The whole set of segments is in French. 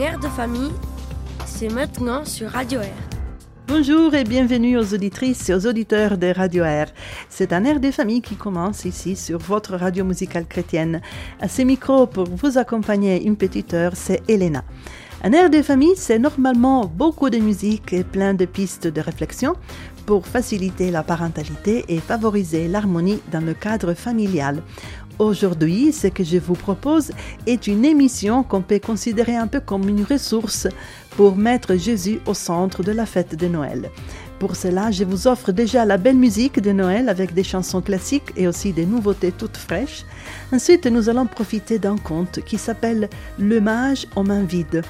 air de famille, c'est maintenant sur Radio Air. Bonjour et bienvenue aux auditrices et aux auditeurs de Radio Air. C'est un air de famille qui commence ici sur votre radio musicale chrétienne. À ces micros pour vous accompagner une petite heure, c'est Elena. Un air de famille, c'est normalement beaucoup de musique et plein de pistes de réflexion pour faciliter la parentalité et favoriser l'harmonie dans le cadre familial. Aujourd'hui, ce que je vous propose est une émission qu'on peut considérer un peu comme une ressource pour mettre Jésus au centre de la fête de Noël. Pour cela, je vous offre déjà la belle musique de Noël avec des chansons classiques et aussi des nouveautés toutes fraîches. Ensuite, nous allons profiter d'un conte qui s'appelle Le mage aux mains vides.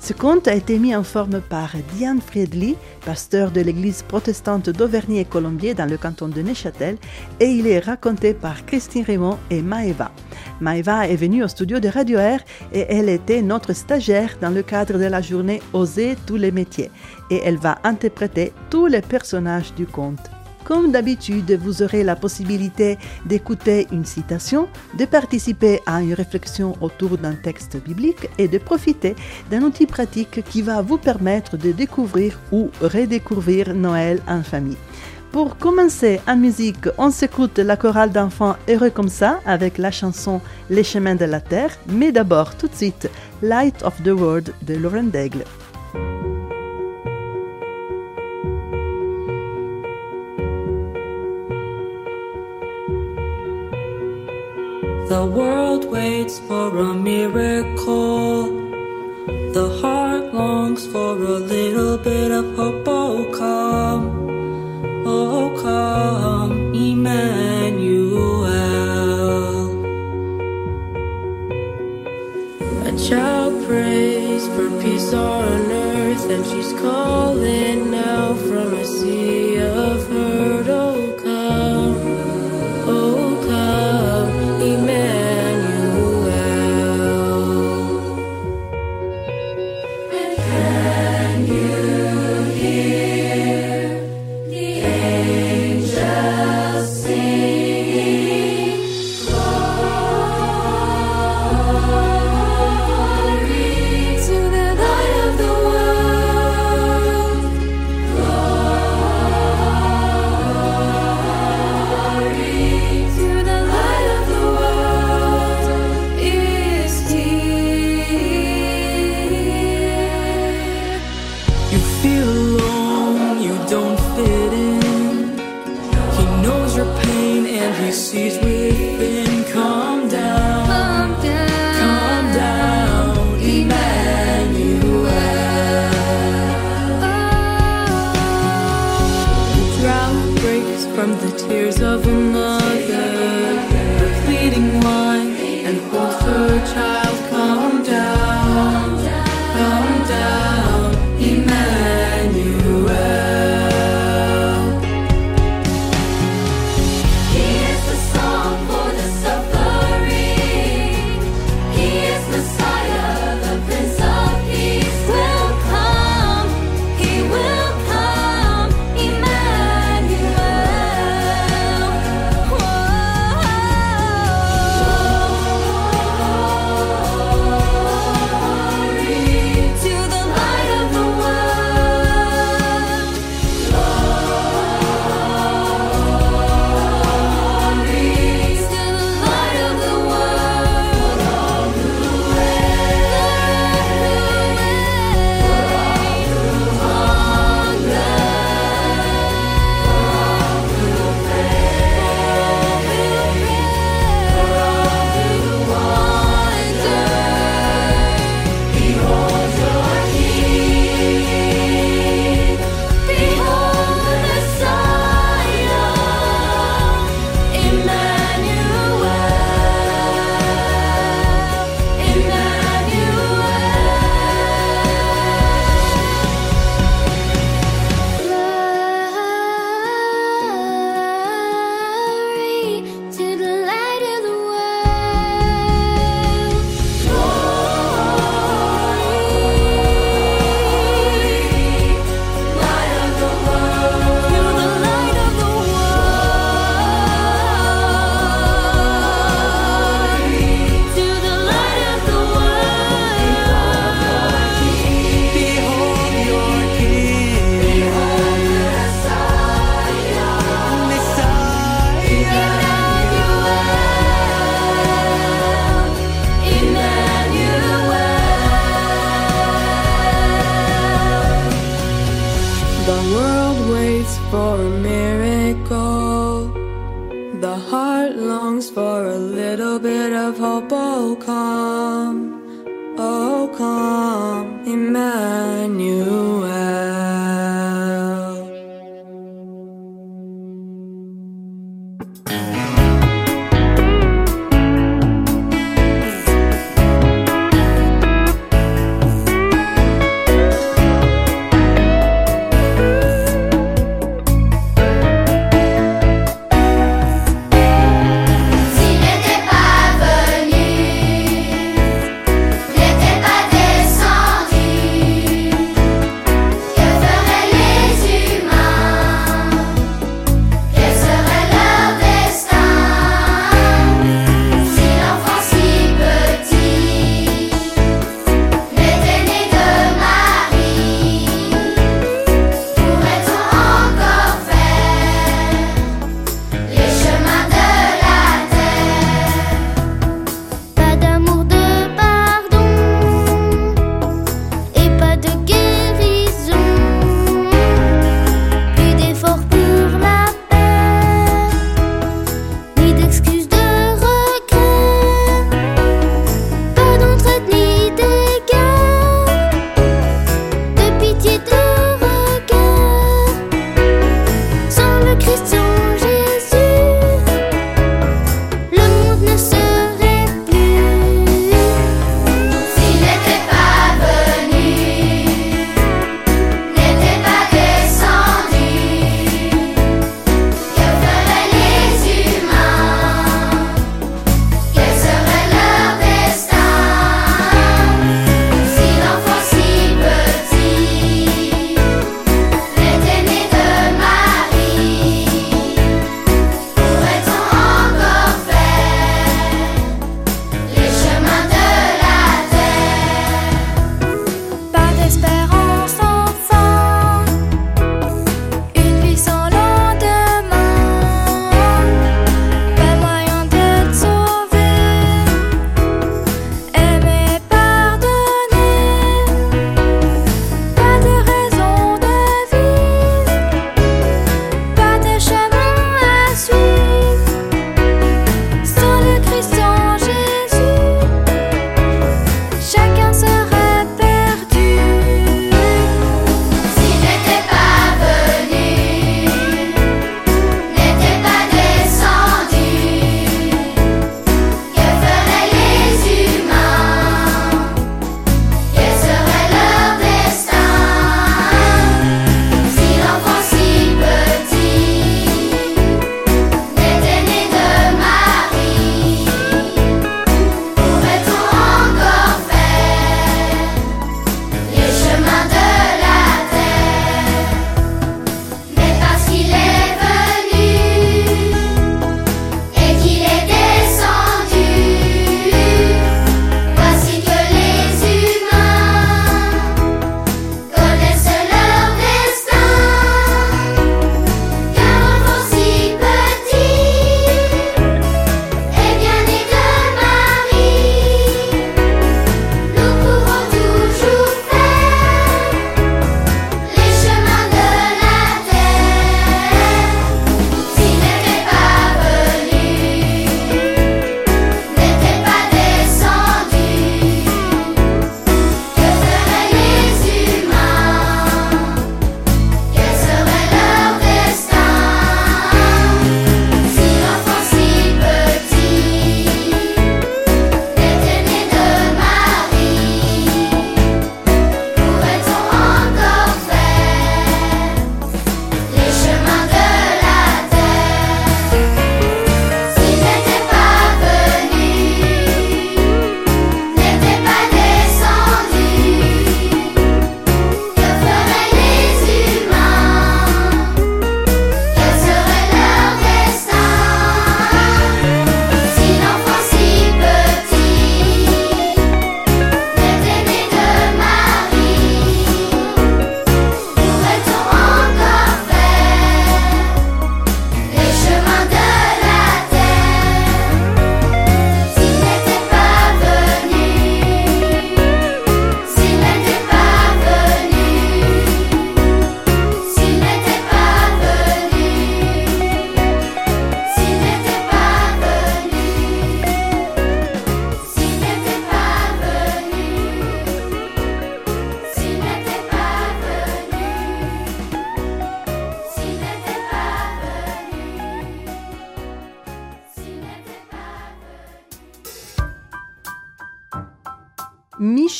Ce conte a été mis en forme par Diane Friedli, pasteur de l'église protestante d'Auvergne et Colombier dans le canton de Neuchâtel, et il est raconté par Christine Raymond et Maeva. Maeva est venue au studio de Radio Air et elle était notre stagiaire dans le cadre de la journée Oser tous les métiers, et elle va interpréter tous les personnages du conte. Comme d'habitude, vous aurez la possibilité d'écouter une citation, de participer à une réflexion autour d'un texte biblique et de profiter d'un outil pratique qui va vous permettre de découvrir ou redécouvrir Noël en famille. Pour commencer en musique, on s'écoute la chorale d'enfants Heureux comme ça avec la chanson Les chemins de la terre, mais d'abord tout de suite Light of the World de Lauren Daigle. The world waits for a miracle. The heart longs for a little bit of hope. for a miracle. The heart longs for a little bit of hope. Oh,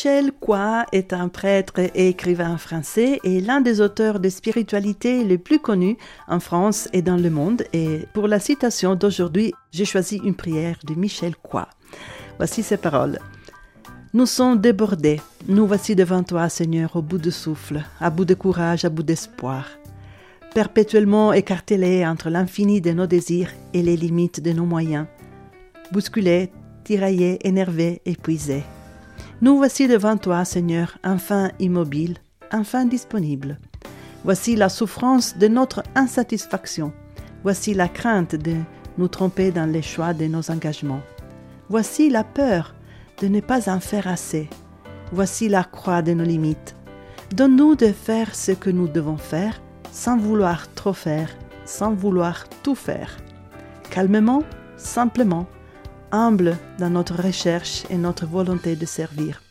Michel Coy est un prêtre et écrivain français et l'un des auteurs de spiritualité les plus connus en France et dans le monde. Et pour la citation d'aujourd'hui, j'ai choisi une prière de Michel Coy. Voici ses paroles. Nous sommes débordés. Nous voici devant toi, Seigneur, au bout de souffle, à bout de courage, à bout d'espoir. Perpétuellement écartelés entre l'infini de nos désirs et les limites de nos moyens. Bousculés, tiraillés, énervés, épuisés. Nous voici devant toi, Seigneur, enfin immobile, enfin disponible. Voici la souffrance de notre insatisfaction. Voici la crainte de nous tromper dans les choix de nos engagements. Voici la peur de ne pas en faire assez. Voici la croix de nos limites. Donne-nous de faire ce que nous devons faire sans vouloir trop faire, sans vouloir tout faire. Calmement, simplement, humble dans notre recherche et notre volonté de servir.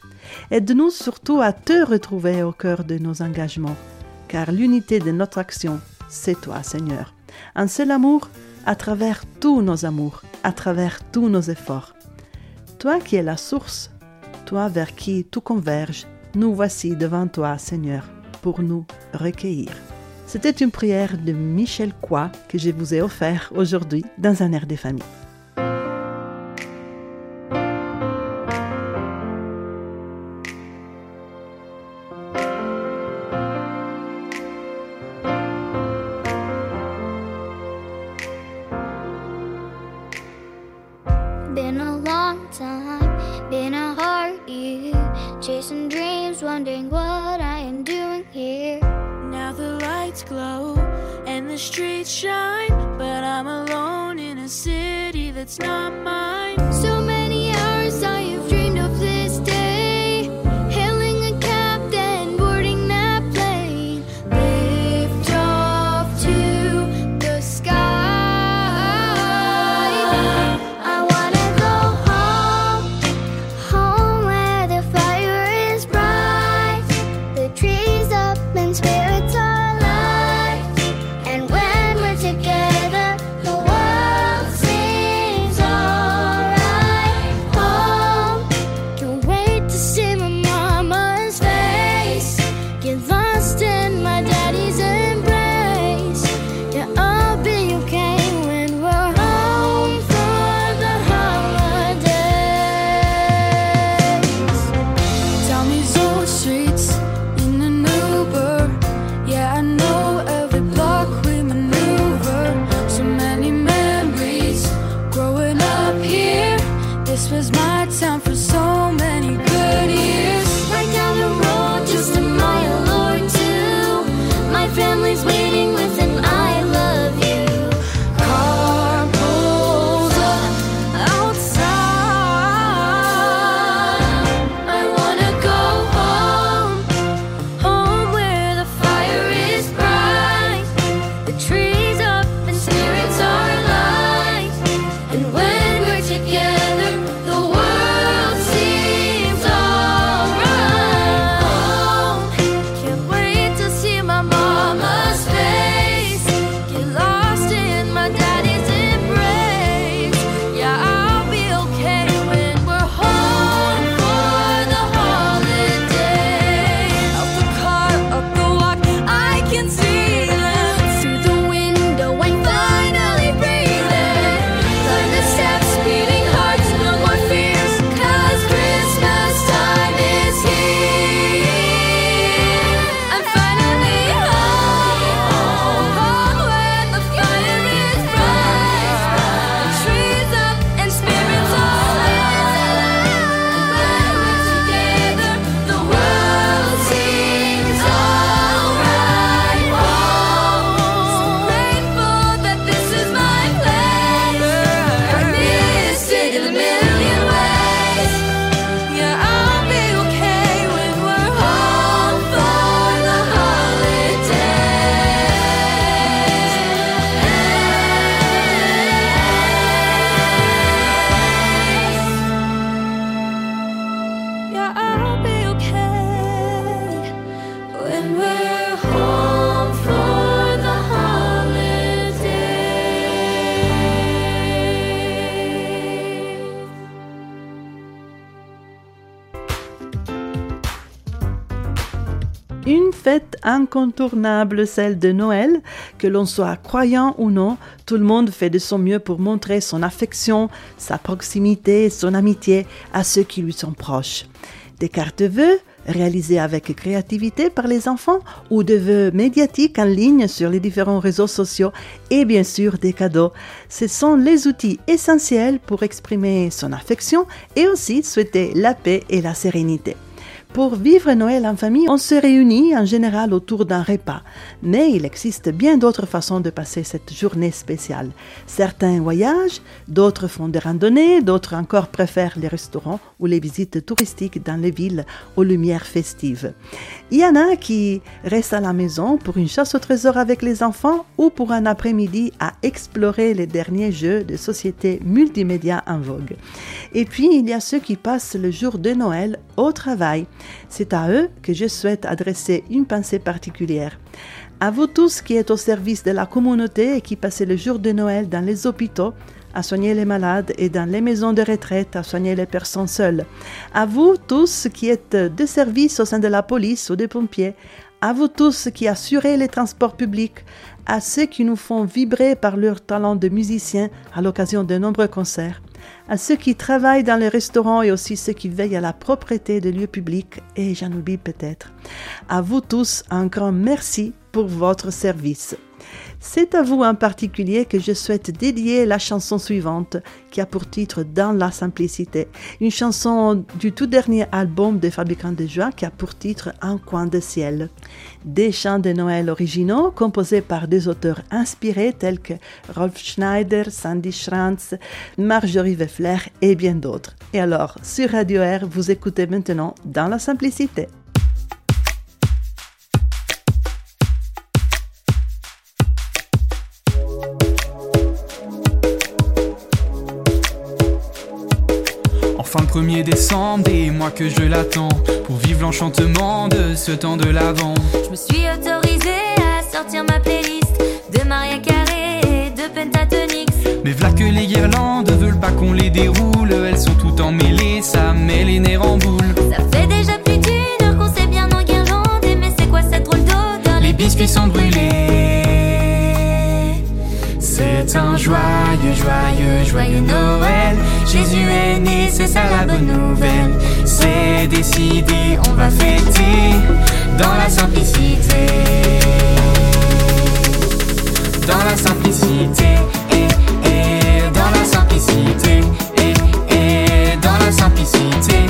Aide-nous surtout à te retrouver au cœur de nos engagements, car l'unité de notre action, c'est toi, Seigneur. Un seul amour à travers tous nos amours, à travers tous nos efforts. Toi qui es la source, toi vers qui tout converge, nous voici devant toi, Seigneur, pour nous recueillir. C'était une prière de Michel Coy que je vous ai offert aujourd'hui dans un air des familles. Streets shine, but I'm alone in a city that's not Une fête incontournable, celle de Noël, que l'on soit croyant ou non, tout le monde fait de son mieux pour montrer son affection, sa proximité, son amitié à ceux qui lui sont proches. Des cartes vœux, réalisées avec créativité par les enfants, ou de vœux médiatiques en ligne sur les différents réseaux sociaux, et bien sûr des cadeaux. Ce sont les outils essentiels pour exprimer son affection et aussi souhaiter la paix et la sérénité. Pour vivre Noël en famille, on se réunit en général autour d'un repas, mais il existe bien d'autres façons de passer cette journée spéciale. Certains voyagent, d'autres font des randonnées, d'autres encore préfèrent les restaurants ou les visites touristiques dans les villes aux lumières festives. Il y en a qui restent à la maison pour une chasse au trésor avec les enfants ou pour un après-midi à explorer les derniers jeux de société multimédia en vogue. Et puis, il y a ceux qui passent le jour de Noël au travail. C'est à eux que je souhaite adresser une pensée particulière. À vous tous qui êtes au service de la communauté et qui passez le jour de Noël dans les hôpitaux, à soigner les malades et dans les maisons de retraite à soigner les personnes seules. À vous tous qui êtes de service au sein de la police ou des pompiers. À vous tous qui assurez les transports publics. À ceux qui nous font vibrer par leur talent de musiciens à l'occasion de nombreux concerts à ceux qui travaillent dans les restaurants et aussi ceux qui veillent à la propreté des lieux publics, et j'en oublie peut-être. À vous tous, un grand merci pour votre service. C'est à vous en particulier que je souhaite dédier la chanson suivante qui a pour titre Dans la simplicité, une chanson du tout dernier album des fabricants de joie qui a pour titre Un coin de ciel. Des chants de Noël originaux composés par des auteurs inspirés tels que Rolf Schneider, Sandy Schranz, Marjorie Weffler et bien d'autres. Et alors, sur Radio Air, vous écoutez maintenant Dans la simplicité. Enfin le 1er décembre, des mois que je l'attends Pour vivre l'enchantement de ce temps de l'avant. Je me suis autorisée à sortir ma playlist De Maria Carré et de Pentatonix. Mais v'là que les guirlandes veulent pas qu'on les déroule Elles sont toutes emmêlées, ça met les nerfs en boule. Ça fait déjà plus d'une heure qu'on s'est bien enguirlandé Mais c'est quoi cette drôle d'odeur? Les biscuits sont brûlés c'est un joyeux, joyeux, joyeux Noël. Jésus est né, c'est ça la bonne nouvelle. C'est décidé, on va fêter dans la simplicité. Dans la simplicité, et, et dans la simplicité, et, et dans la simplicité,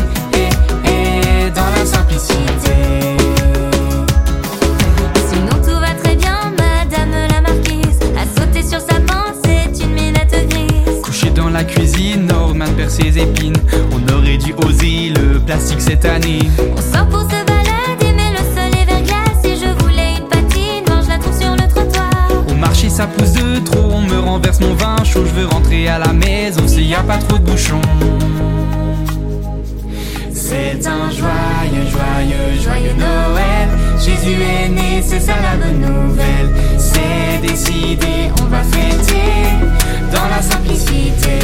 Ses épines. On aurait dû oser le plastique cette année. On sort pour se balader, mais le sol est verglas Si je voulais une patine, moi je la trouve sur le trottoir Au marché, ça pousse de trop. On me renverse mon vin chaud. Je veux rentrer à la maison, c'est y a pas trop de bouchons. C'est un joyeux, joyeux, joyeux Noël. Jésus est né, c'est ça la bonne nouvelle. C'est décidé, on va fêter dans la simplicité.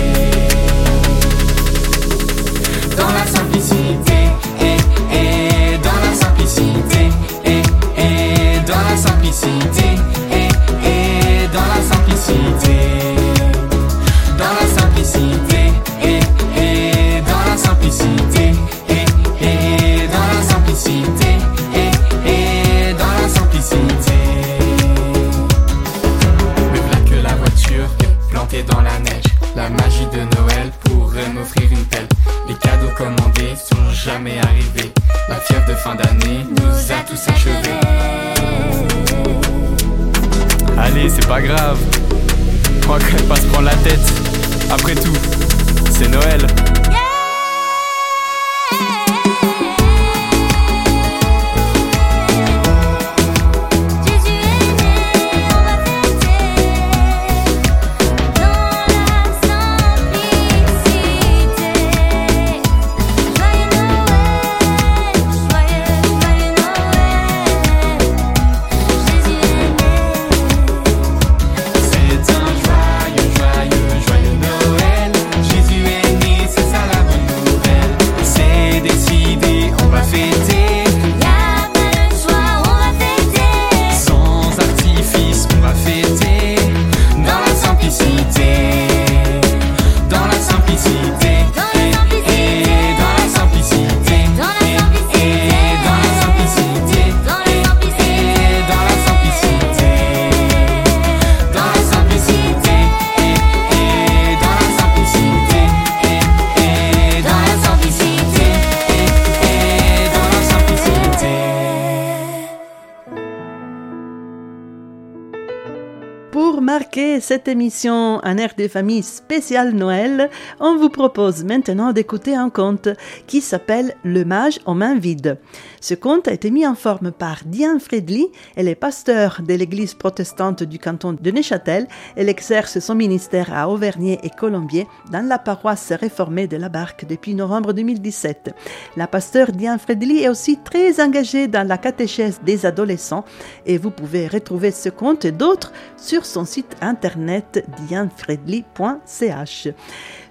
Cette émission Un air des familles spécial Noël, on vous propose maintenant d'écouter un conte qui s'appelle Le mage aux mains vides. Ce conte a été mis en forme par Diane Fredly. Elle est pasteur de l'église protestante du canton de Neuchâtel. Elle exerce son ministère à Auvergne et Colombier dans la paroisse réformée de la Barque depuis novembre 2017. La pasteur Diane Fredly est aussi très engagée dans la catéchèse des adolescents et vous pouvez retrouver ce conte et d'autres sur son site internet dianefredly.ch.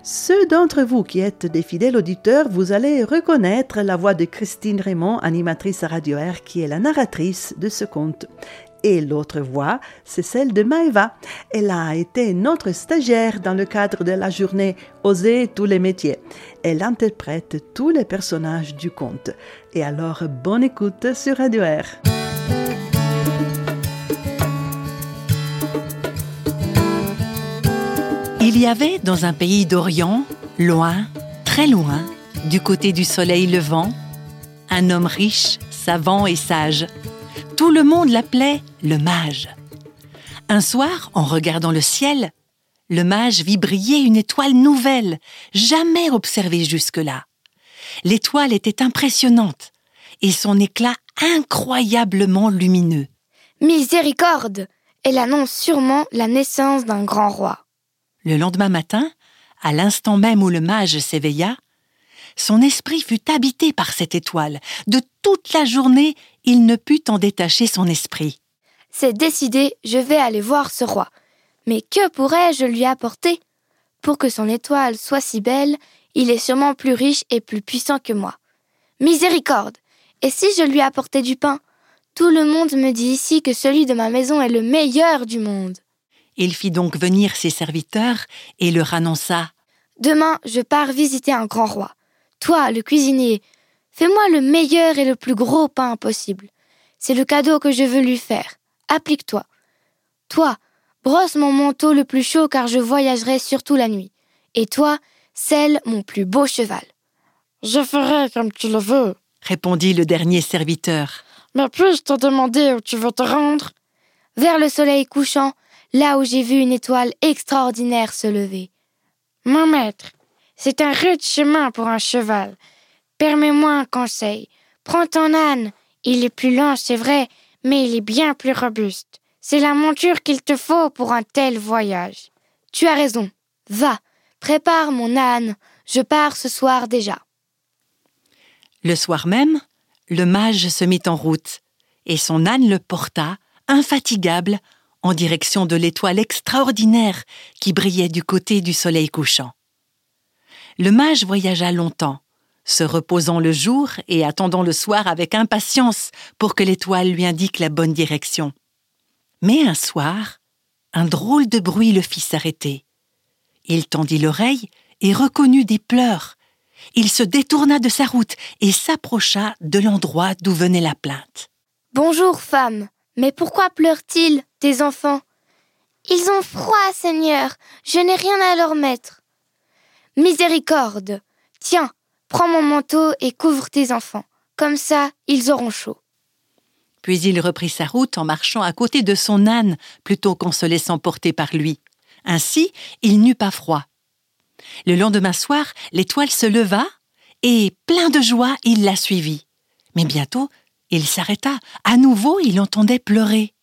Ceux d'entre vous qui êtes des fidèles auditeurs, vous allez reconnaître la voix de Christine Raymond, animatrice à Radio Air, qui est la narratrice de ce conte. Et l'autre voix, c'est celle de Maëva. Elle a été notre stagiaire dans le cadre de la journée Oser tous les métiers. Elle interprète tous les personnages du conte. Et alors, bonne écoute sur Radio Air. Il y avait dans un pays d'Orient, loin, très loin, du côté du soleil levant, un homme riche, savant et sage. Tout le monde l'appelait le mage. Un soir, en regardant le ciel, le mage vit briller une étoile nouvelle, jamais observée jusque-là. L'étoile était impressionnante et son éclat incroyablement lumineux. Miséricorde Elle annonce sûrement la naissance d'un grand roi. Le lendemain matin, à l'instant même où le mage s'éveilla, son esprit fut habité par cette étoile. De toute la journée, il ne put en détacher son esprit. C'est décidé, je vais aller voir ce roi. Mais que pourrais-je lui apporter? Pour que son étoile soit si belle, il est sûrement plus riche et plus puissant que moi. Miséricorde Et si je lui apportais du pain? Tout le monde me dit ici que celui de ma maison est le meilleur du monde. Il fit donc venir ses serviteurs et leur annonça Demain, je pars visiter un grand roi. Toi, le cuisinier, fais-moi le meilleur et le plus gros pain possible. C'est le cadeau que je veux lui faire. Applique-toi. Toi, brosse mon manteau le plus chaud car je voyagerai surtout la nuit. Et toi, selle mon plus beau cheval. Je ferai comme tu le veux. répondit le dernier serviteur. Mais puis-je te demander où tu veux te rendre Vers le soleil couchant, là où j'ai vu une étoile extraordinaire se lever. Mon maître, c'est un rude chemin pour un cheval. Permets-moi un conseil. Prends ton âne. Il est plus lent, c'est vrai, mais il est bien plus robuste. C'est la monture qu'il te faut pour un tel voyage. Tu as raison. Va, prépare mon âne. Je pars ce soir déjà. Le soir même, le mage se mit en route, et son âne le porta, infatigable, en direction de l'étoile extraordinaire qui brillait du côté du soleil couchant. Le mage voyagea longtemps, se reposant le jour et attendant le soir avec impatience pour que l'étoile lui indique la bonne direction. Mais un soir, un drôle de bruit le fit s'arrêter. Il tendit l'oreille et reconnut des pleurs. Il se détourna de sa route et s'approcha de l'endroit d'où venait la plainte. Bonjour, femme. Mais pourquoi pleurent-ils, tes enfants? Ils ont froid, Seigneur. Je n'ai rien à leur mettre. Miséricorde. Tiens, prends mon manteau et couvre tes enfants. Comme ça, ils auront chaud. Puis il reprit sa route en marchant à côté de son âne plutôt qu'en se laissant porter par lui. Ainsi, il n'eut pas froid. Le lendemain soir, l'étoile se leva et, plein de joie, il la suivit. Mais bientôt, il s'arrêta. À nouveau, il entendait pleurer.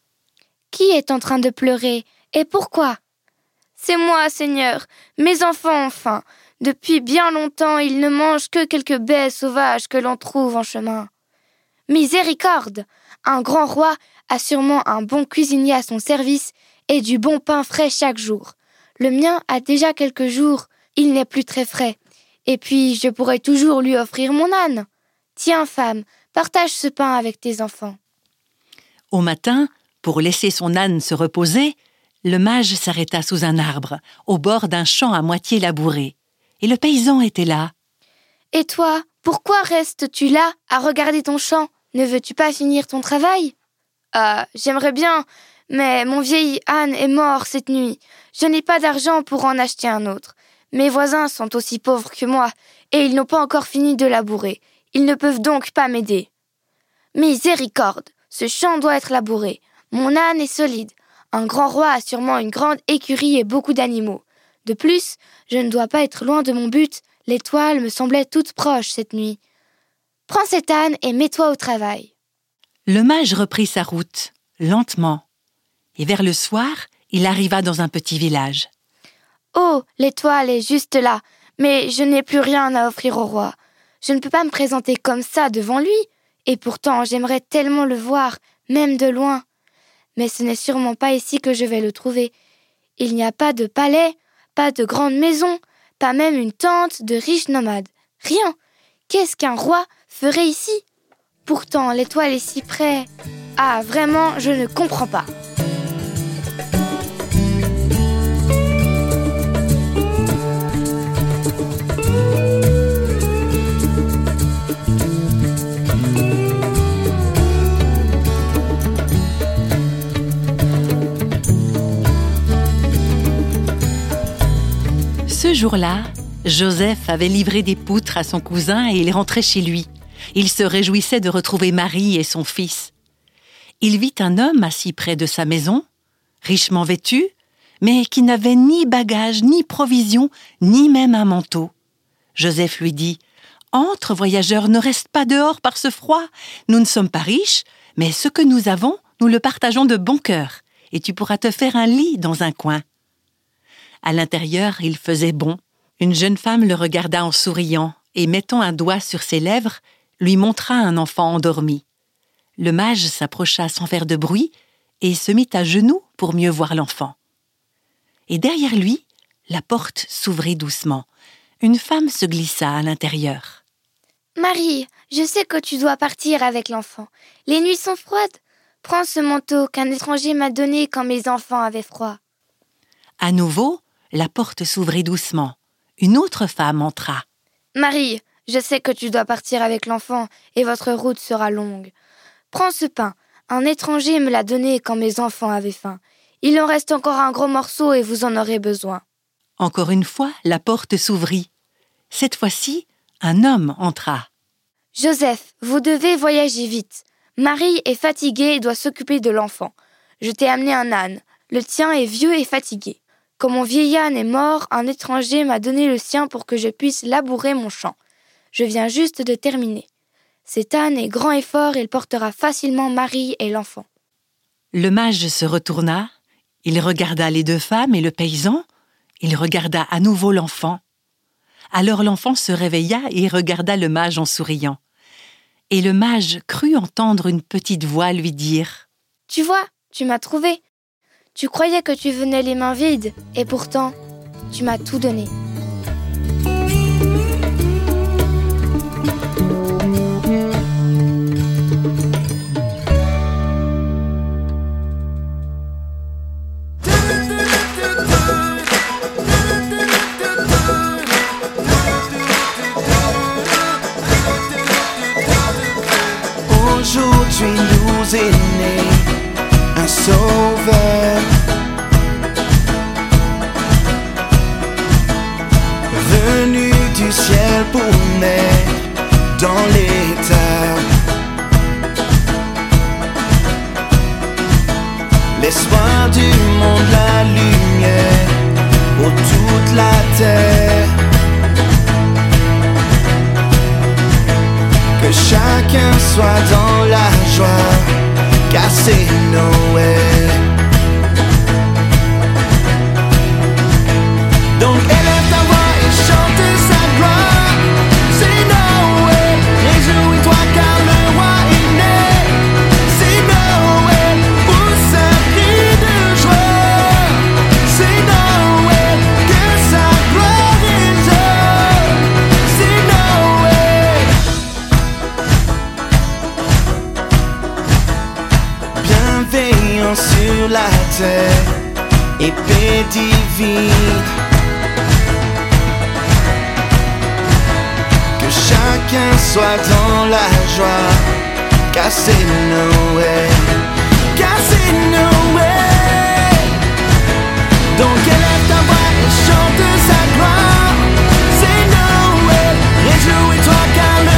Qui est en train de pleurer Et pourquoi? C'est moi, Seigneur. Mes enfants faim. Depuis bien longtemps, ils ne mangent que quelques baies sauvages que l'on trouve en chemin. Miséricorde Un grand roi a sûrement un bon cuisinier à son service et du bon pain frais chaque jour. Le mien a déjà quelques jours, il n'est plus très frais. Et puis, je pourrais toujours lui offrir mon âne. Tiens, femme, partage ce pain avec tes enfants. Au matin, pour laisser son âne se reposer, le mage s'arrêta sous un arbre, au bord d'un champ à moitié labouré. Et le paysan était là. Et toi, pourquoi restes-tu là à regarder ton champ? Ne veux-tu pas finir ton travail? Ah, j'aimerais bien, mais mon vieil âne est mort cette nuit. Je n'ai pas d'argent pour en acheter un autre. Mes voisins sont aussi pauvres que moi, et ils n'ont pas encore fini de labourer. Ils ne peuvent donc pas m'aider. Miséricorde, ce champ doit être labouré. Mon âne est solide. Un grand roi a sûrement une grande écurie et beaucoup d'animaux. De plus, je ne dois pas être loin de mon but. L'étoile me semblait toute proche cette nuit. Prends cette âne et mets-toi au travail. Le mage reprit sa route, lentement, et vers le soir, il arriva dans un petit village. Oh, l'étoile est juste là, mais je n'ai plus rien à offrir au roi. Je ne peux pas me présenter comme ça devant lui, et pourtant j'aimerais tellement le voir, même de loin. Mais ce n'est sûrement pas ici que je vais le trouver. Il n'y a pas de palais, pas de grande maison, pas même une tente de riches nomades. Rien. Qu'est-ce qu'un roi ferait ici? Pourtant, l'étoile est si près. Ah, vraiment, je ne comprends pas. Ce jour-là, Joseph avait livré des poutres à son cousin et il rentrait chez lui. Il se réjouissait de retrouver Marie et son fils. Il vit un homme assis près de sa maison, richement vêtu, mais qui n'avait ni bagages, ni provisions, ni même un manteau. Joseph lui dit Entre, voyageur, ne reste pas dehors par ce froid. Nous ne sommes pas riches, mais ce que nous avons, nous le partageons de bon cœur, et tu pourras te faire un lit dans un coin. À l'intérieur, il faisait bon. Une jeune femme le regarda en souriant et mettant un doigt sur ses lèvres, lui montra un enfant endormi. Le mage s'approcha sans faire de bruit et se mit à genoux pour mieux voir l'enfant. Et derrière lui, la porte s'ouvrit doucement. Une femme se glissa à l'intérieur. Marie, je sais que tu dois partir avec l'enfant. Les nuits sont froides. Prends ce manteau qu'un étranger m'a donné quand mes enfants avaient froid. À nouveau, la porte s'ouvrit doucement. Une autre femme entra. Marie, je sais que tu dois partir avec l'enfant et votre route sera longue. Prends ce pain. Un étranger me l'a donné quand mes enfants avaient faim. Il en reste encore un gros morceau et vous en aurez besoin. Encore une fois, la porte s'ouvrit. Cette fois-ci, un homme entra. Joseph, vous devez voyager vite. Marie est fatiguée et doit s'occuper de l'enfant. Je t'ai amené un âne. Le tien est vieux et fatigué. Comme mon vieil âne est mort, un étranger m'a donné le sien pour que je puisse labourer mon champ. Je viens juste de terminer. Cet âne est grand et fort, il portera facilement Marie et l'enfant. Le mage se retourna, il regarda les deux femmes et le paysan, il regarda à nouveau l'enfant. Alors l'enfant se réveilla et regarda le mage en souriant. Et le mage crut entendre une petite voix lui dire Tu vois, tu m'as trouvé. Tu croyais que tu venais les mains vides, et pourtant, tu m'as tout donné. Aujourd'hui nous est un sauveur ciel pour naître dans l'état L'espoir du monde, la lumière pour toute la terre Que chacun soit dans la joie, car c'est Noël. Donc élève sur la terre paix divine. Chacun soit dans la joie, c'est Noël. Donc élève ta voix et chante sa gloire. C'est Noël, réjouis-toi car le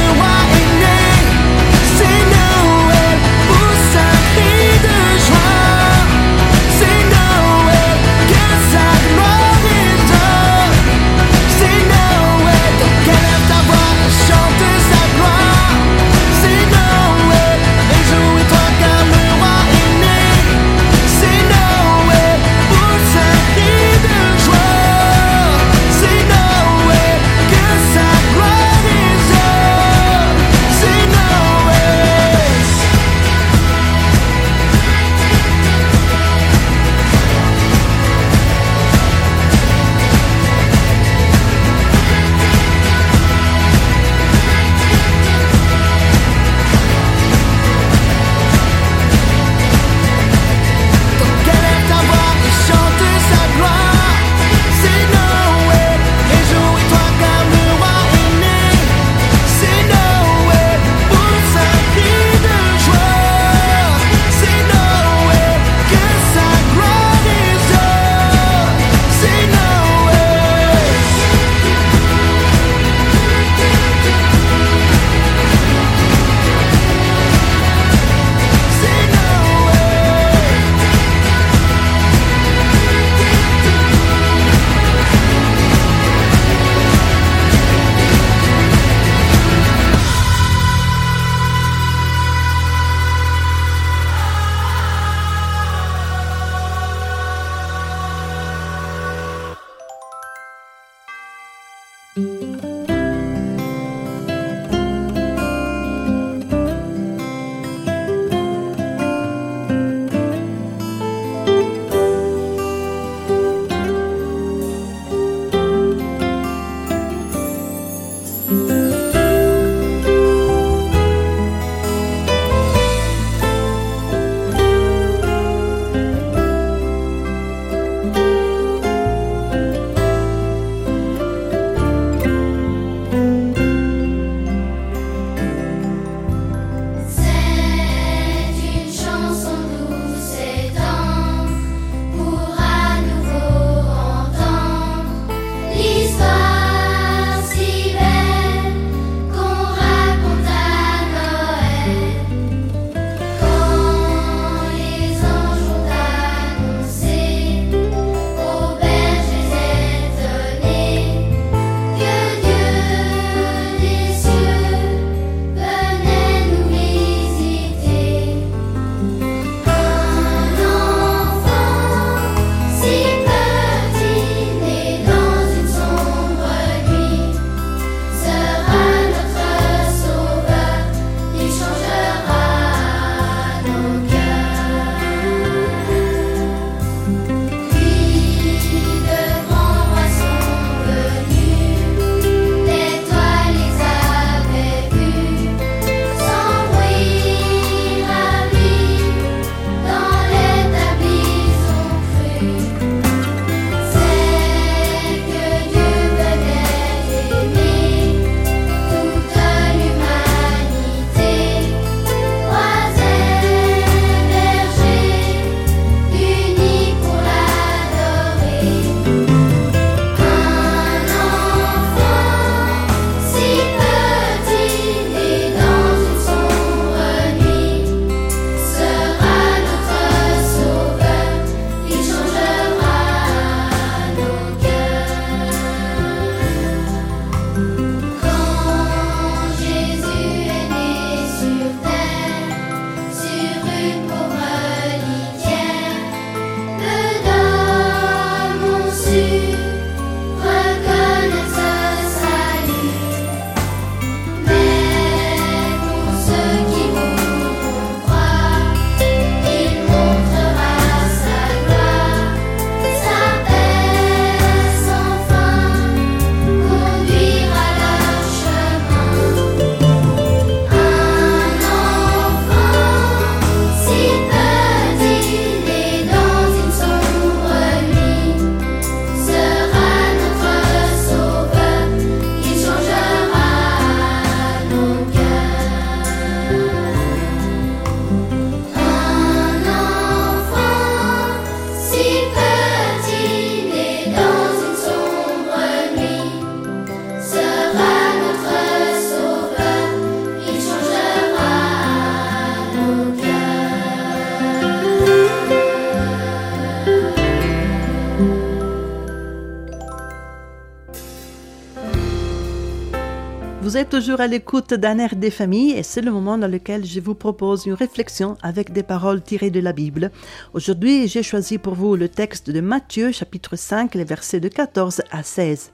toujours à l'écoute d'un air des familles et c'est le moment dans lequel je vous propose une réflexion avec des paroles tirées de la Bible. Aujourd'hui, j'ai choisi pour vous le texte de Matthieu chapitre 5, les versets de 14 à 16.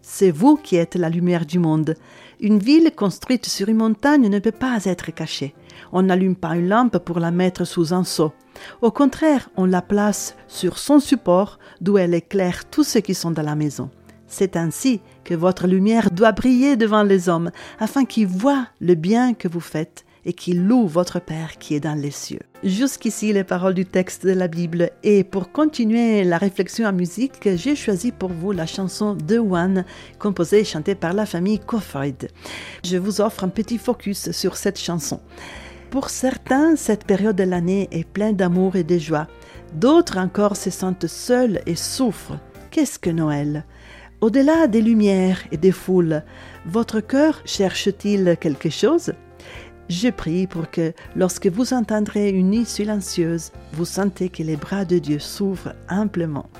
C'est vous qui êtes la lumière du monde. Une ville construite sur une montagne ne peut pas être cachée. On n'allume pas une lampe pour la mettre sous un seau. Au contraire, on la place sur son support d'où elle éclaire tous ceux qui sont dans la maison. C'est ainsi que votre lumière doit briller devant les hommes, afin qu'ils voient le bien que vous faites et qu'ils louent votre Père qui est dans les cieux. Jusqu'ici les paroles du texte de la Bible et pour continuer la réflexion en musique, j'ai choisi pour vous la chanson The One, composée et chantée par la famille Coffoyd. Je vous offre un petit focus sur cette chanson. Pour certains, cette période de l'année est pleine d'amour et de joie. D'autres encore se sentent seuls et souffrent. Qu'est-ce que Noël? Au-delà des lumières et des foules, votre cœur cherche-t-il quelque chose? Je prie pour que, lorsque vous entendrez une nuit silencieuse, vous sentez que les bras de Dieu s'ouvrent amplement.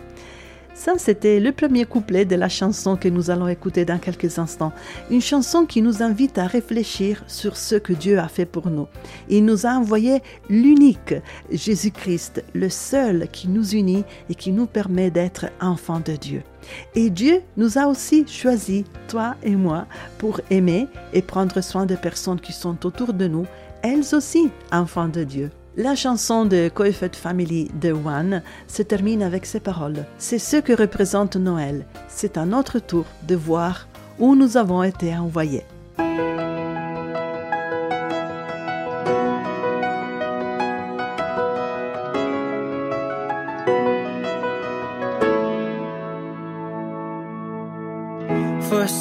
Ça, c'était le premier couplet de la chanson que nous allons écouter dans quelques instants. Une chanson qui nous invite à réfléchir sur ce que Dieu a fait pour nous. Il nous a envoyé l'unique Jésus-Christ, le seul qui nous unit et qui nous permet d'être enfants de Dieu. Et Dieu nous a aussi choisis, toi et moi, pour aimer et prendre soin des personnes qui sont autour de nous, elles aussi enfants de Dieu. La chanson de Coifet Family The One se termine avec ces paroles. C'est ce que représente Noël. C'est à notre tour de voir où nous avons été envoyés.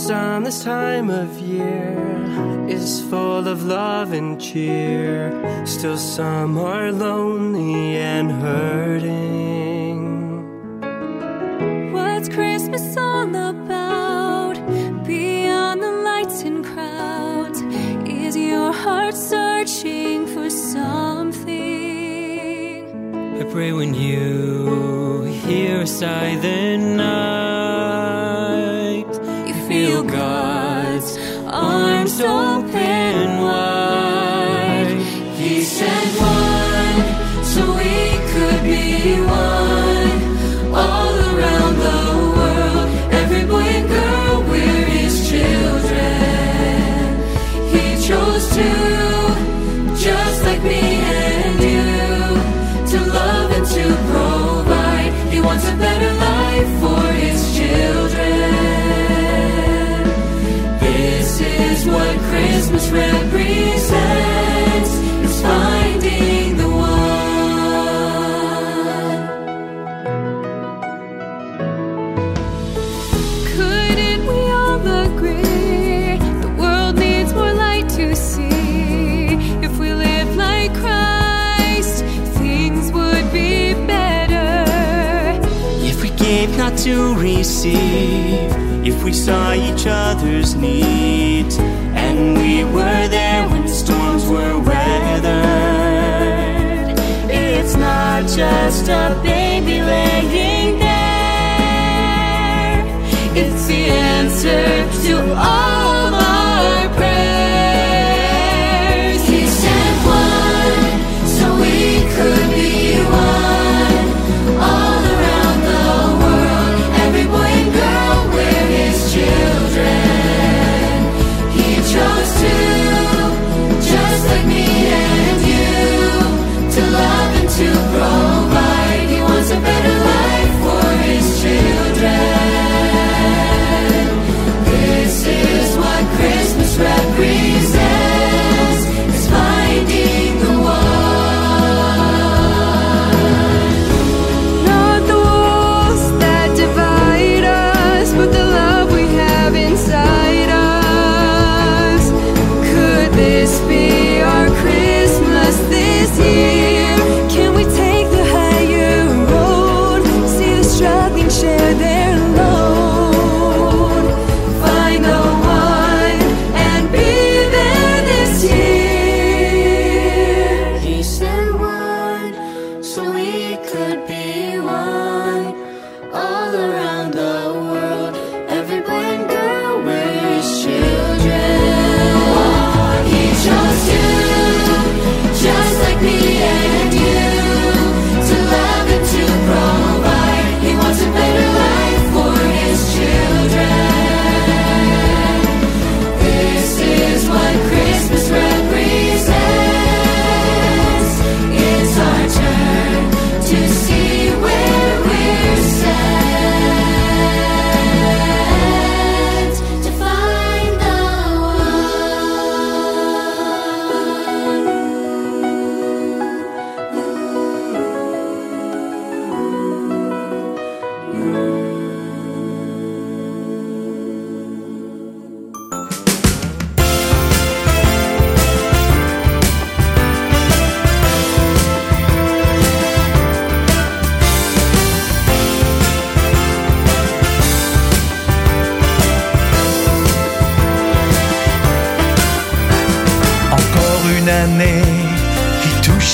For this time of year is full of love and cheer. Still, some are lonely and hurting. What's Christmas all about? Beyond the lights and crowds, is your heart searching for something? I pray when you hear a silent night, so to see. If we lived like Christ, things would be better. If we came not to receive, if we saw each other's we were there when storms were weathered. It's not just a baby laying there. It's the answer to all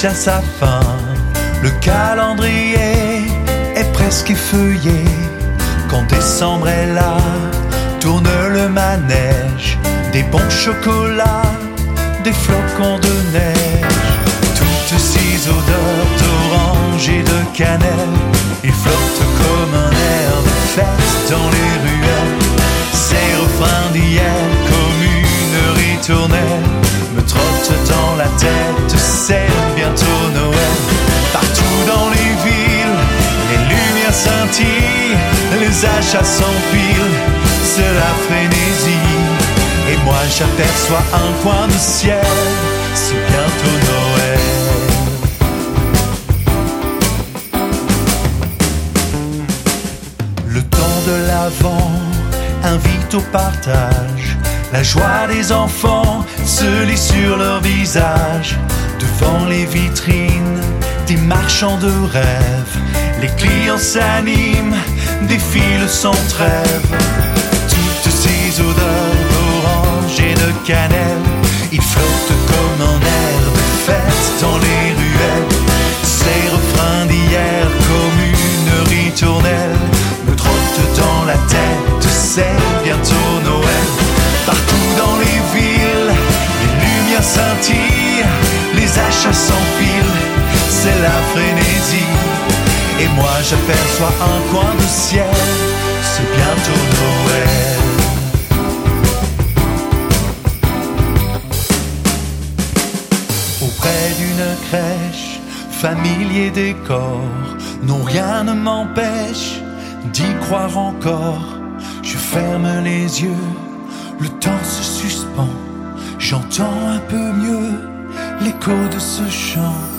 à sa fin. Le calendrier est presque effeuillé. Quand décembre est là, tourne le manège. Des bons chocolats, des flocons de neige. Toutes ces odeurs d'orange et de cannelle, ils flottent comme un air de fête dans les ruelles. Ces refrains d'hier la tête, c'est bientôt Noël. Partout dans les villes, les lumières scintillent, les achats s'empilent, c'est la frénésie. Et moi j'aperçois un coin de ciel, c'est bientôt Noël. Le temps de l'avant invite au partage. La joie des enfants se lit sur leur visage. Devant les vitrines des marchands de rêves, les clients s'animent, défilent sans trêve. Toutes ces odeurs d'orange et de cannelle, ils flottent comme un air de dans les c'est la frénésie. Et moi j'aperçois un coin de ciel, c'est bientôt Noël. Auprès d'une crèche, familier décor, non rien ne m'empêche d'y croire encore. Je ferme les yeux, le temps se suspend, j'entends un peu mieux l'écho de ce chant.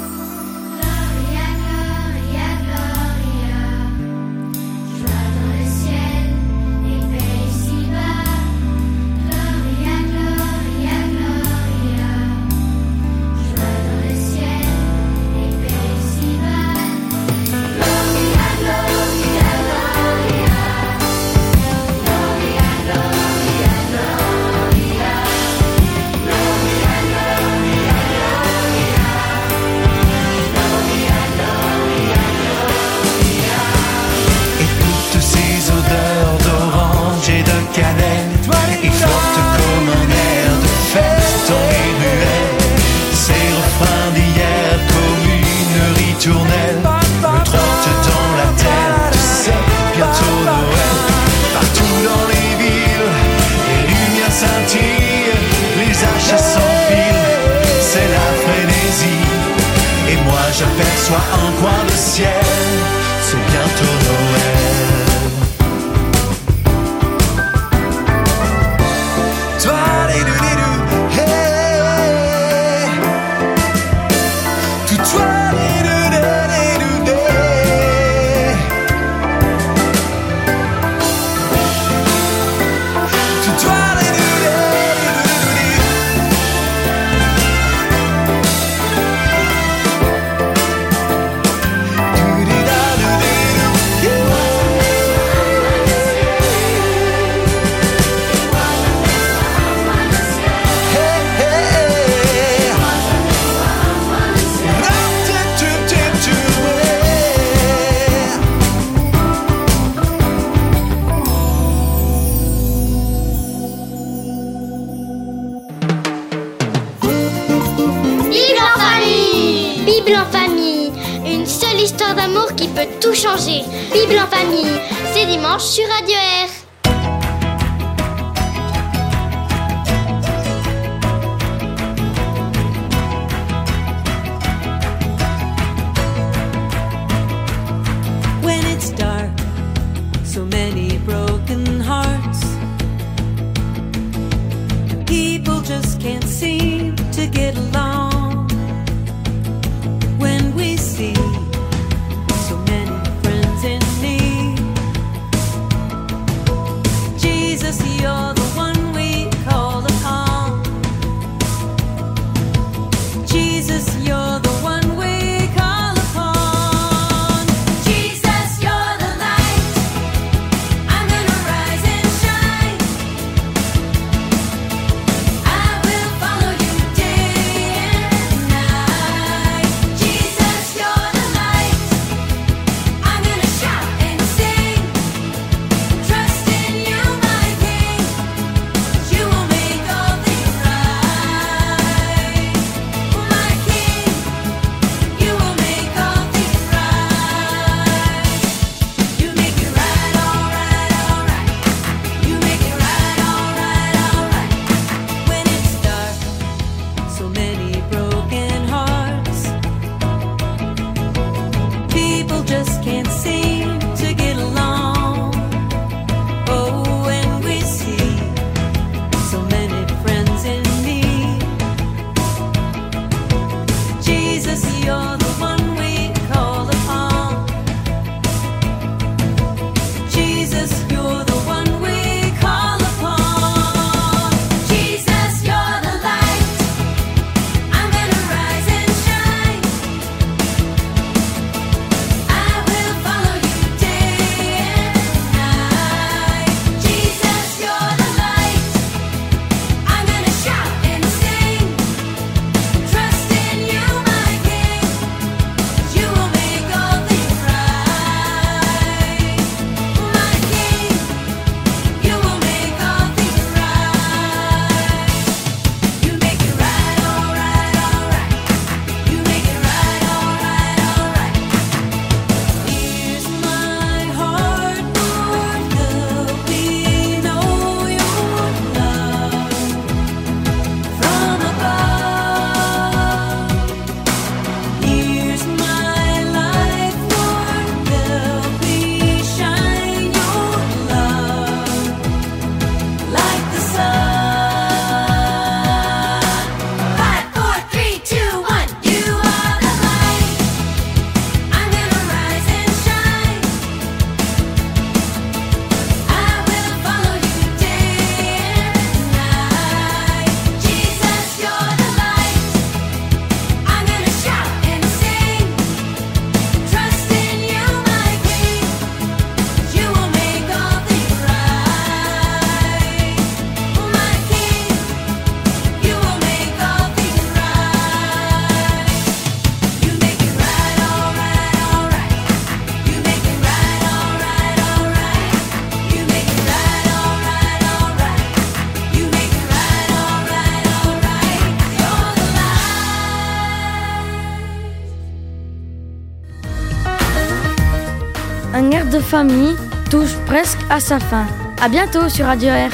Touche presque à sa fin. À bientôt sur Radio Air.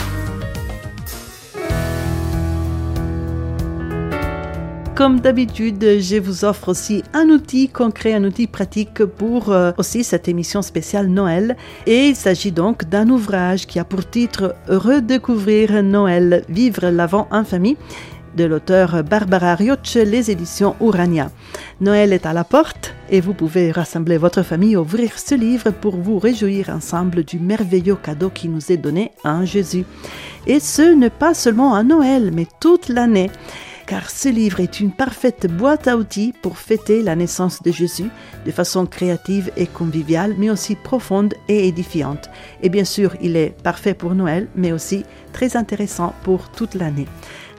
Comme d'habitude, je vous offre aussi un outil concret, un outil pratique pour euh, aussi cette émission spéciale Noël. Et il s'agit donc d'un ouvrage qui a pour titre Redécouvrir Noël, vivre l'avant en famille de l'auteur Barbara Riocce, les éditions Urania. Noël est à la porte et vous pouvez rassembler votre famille, ouvrir ce livre pour vous réjouir ensemble du merveilleux cadeau qui nous est donné en Jésus. Et ce n'est pas seulement à Noël, mais toute l'année car ce livre est une parfaite boîte à outils pour fêter la naissance de Jésus de façon créative et conviviale, mais aussi profonde et édifiante. Et bien sûr, il est parfait pour Noël, mais aussi très intéressant pour toute l'année.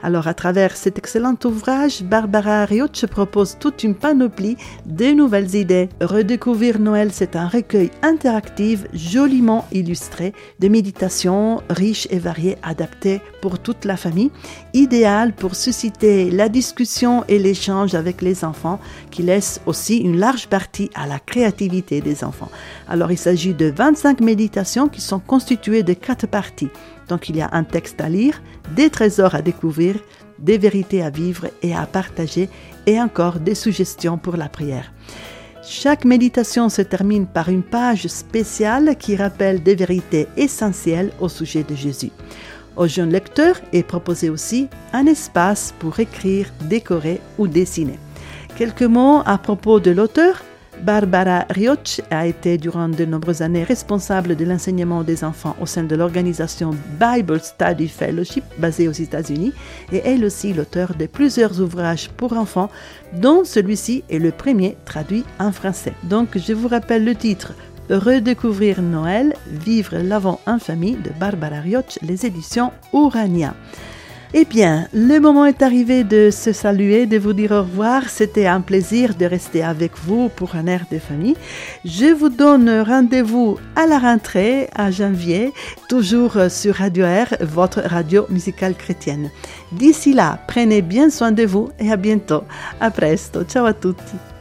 Alors, à travers cet excellent ouvrage, Barbara Riot propose toute une panoplie de nouvelles idées. Redécouvrir Noël, c'est un recueil interactif joliment illustré de méditations riches et variées adaptées pour toute la famille, idéal pour susciter la discussion et l'échange avec les enfants, qui laisse aussi une large partie à la créativité des enfants. Alors, il s'agit de 25 méditations qui sont constituées de quatre parties. Donc il y a un texte à lire, des trésors à découvrir, des vérités à vivre et à partager, et encore des suggestions pour la prière. Chaque méditation se termine par une page spéciale qui rappelle des vérités essentielles au sujet de Jésus. Aux jeunes lecteurs est proposé aussi un espace pour écrire, décorer ou dessiner. Quelques mots à propos de l'auteur. Barbara Rioch a été durant de nombreuses années responsable de l'enseignement des enfants au sein de l'organisation Bible Study Fellowship basée aux États-Unis et elle aussi l'auteur de plusieurs ouvrages pour enfants dont celui-ci est le premier traduit en français. Donc je vous rappelle le titre Redécouvrir Noël, vivre l'avant en famille de Barbara Rioch, les éditions Urania. Eh bien, le moment est arrivé de se saluer, de vous dire au revoir. C'était un plaisir de rester avec vous pour un air de famille. Je vous donne rendez-vous à la rentrée, à janvier, toujours sur Radio Air, votre radio musicale chrétienne. D'ici là, prenez bien soin de vous et à bientôt. A presto. Ciao à tutti.